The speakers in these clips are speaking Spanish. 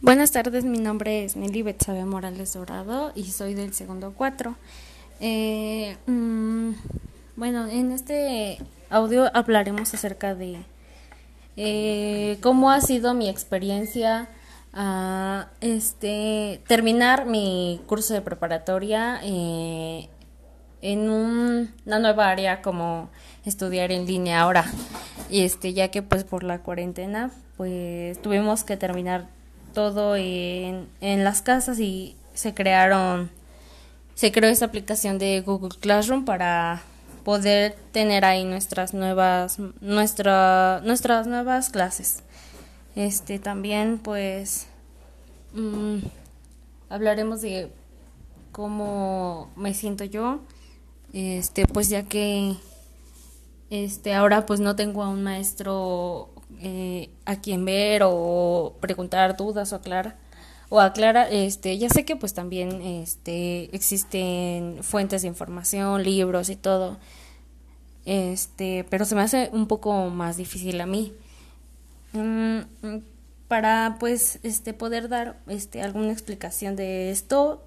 Buenas tardes, mi nombre es Nelly Betsabe Morales Dorado y soy del segundo cuatro. Eh, mm, bueno, en este audio hablaremos acerca de eh, cómo ha sido mi experiencia a este terminar mi curso de preparatoria eh, en una nueva área como estudiar en línea ahora y este ya que pues por la cuarentena pues tuvimos que terminar todo en, las casas y se crearon se creó esta aplicación de Google Classroom para poder tener ahí nuestras nuevas nuestra, nuestras nuevas clases. Este también pues mm, hablaremos de cómo me siento yo. Este pues ya que este ahora pues no tengo a un maestro eh, a quien ver o preguntar dudas o aclarar o aclara este ya sé que pues también este existen fuentes de información libros y todo este pero se me hace un poco más difícil a mí. Mm, para pues este poder dar este alguna explicación de esto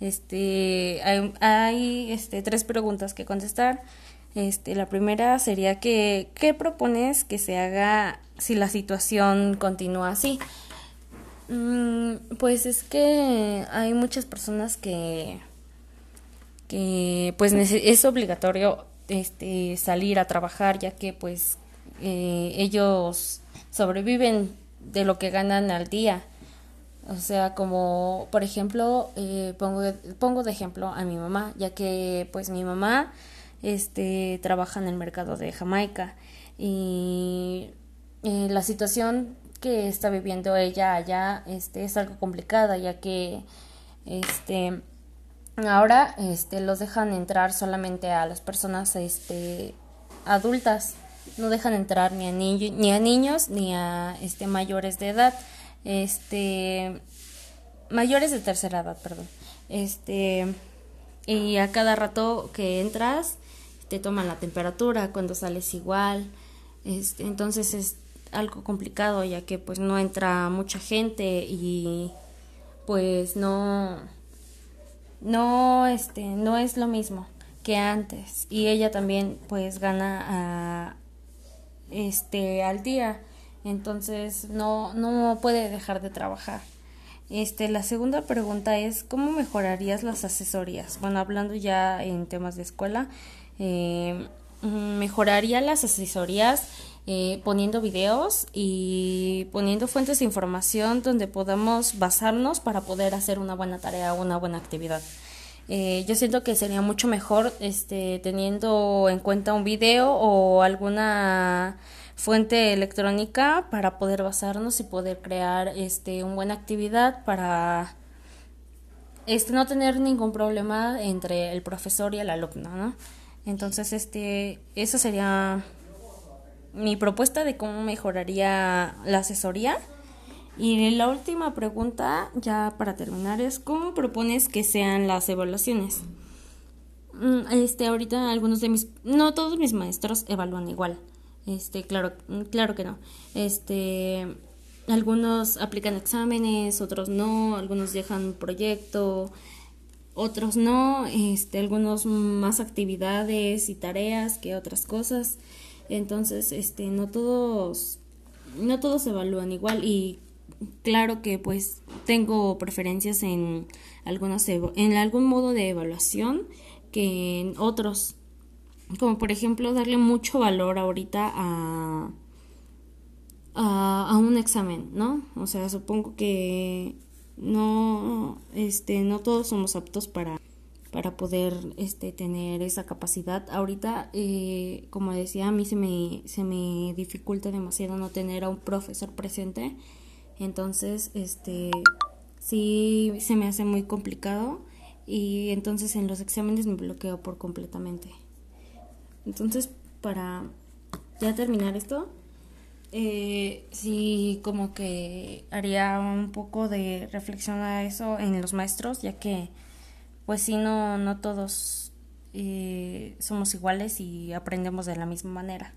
este hay, hay este tres preguntas que contestar este, la primera sería que, ¿qué propones que se haga si la situación continúa así? Mm, pues es que hay muchas personas que, que pues es obligatorio este, salir a trabajar ya que pues eh, ellos sobreviven de lo que ganan al día. O sea, como por ejemplo, eh, pongo, pongo de ejemplo a mi mamá, ya que pues mi mamá este, trabaja en el mercado de Jamaica. Y eh, la situación que está viviendo ella allá este, es algo complicada ya que este, ahora este, los dejan entrar solamente a las personas este, adultas. No dejan entrar ni a, ni a niños ni a este, mayores de edad. Este mayores de tercera edad perdón. Este y a cada rato que entras te toman la temperatura, cuando sales igual. Este, entonces es algo complicado ya que pues no entra mucha gente y pues no no este no es lo mismo que antes. Y ella también pues gana a, este al día. Entonces no no puede dejar de trabajar. Este la segunda pregunta es cómo mejorarías las asesorías bueno hablando ya en temas de escuela eh, mejoraría las asesorías eh, poniendo videos y poniendo fuentes de información donde podamos basarnos para poder hacer una buena tarea o una buena actividad. Eh, yo siento que sería mucho mejor este, teniendo en cuenta un video o alguna fuente electrónica para poder basarnos y poder crear este, una buena actividad para este, no tener ningún problema entre el profesor y el alumno, ¿no? Entonces, este, esa sería mi propuesta de cómo mejoraría la asesoría. Y la última pregunta, ya para terminar, es ¿cómo propones que sean las evaluaciones? Mm, este, ahorita algunos de mis, no todos mis maestros evalúan igual. Este, claro, claro que no. Este, algunos aplican exámenes, otros no, algunos dejan un proyecto, otros no, este, algunos más actividades y tareas que otras cosas. Entonces, este, no todos, no todos evalúan igual y claro que pues tengo preferencias en algunos en algún modo de evaluación que en otros como por ejemplo darle mucho valor ahorita a, a, a un examen no o sea supongo que no, este, no todos somos aptos para, para poder este, tener esa capacidad. Ahorita, eh, como decía, a mí se me, se me dificulta demasiado no tener a un profesor presente. Entonces, este, sí se me hace muy complicado y entonces en los exámenes me bloqueo por completamente. Entonces, para ya terminar esto, eh, sí como que haría un poco de reflexión a eso en los maestros, ya que pues sí, no, no todos eh, somos iguales y aprendemos de la misma manera.